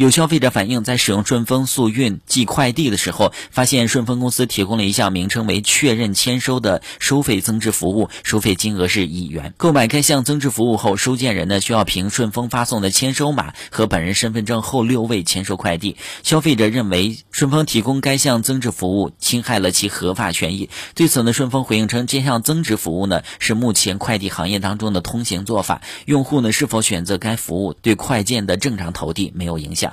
有消费者反映在使用顺丰速运寄快递的时候发现顺丰公司提供了一项名称为确认签收的收费增值服务收费金额是一元。购买该项增值服务后收件人呢需要凭顺丰发送的签收码和本人身份证后六位签收快递。消费者认为顺丰提供该项增值服务侵害了其合法权益。对此呢顺丰回应称这项增值服务呢是目前快递行业当中的通行做法用户呢是否选择该服务对快件的正常投递没有影响。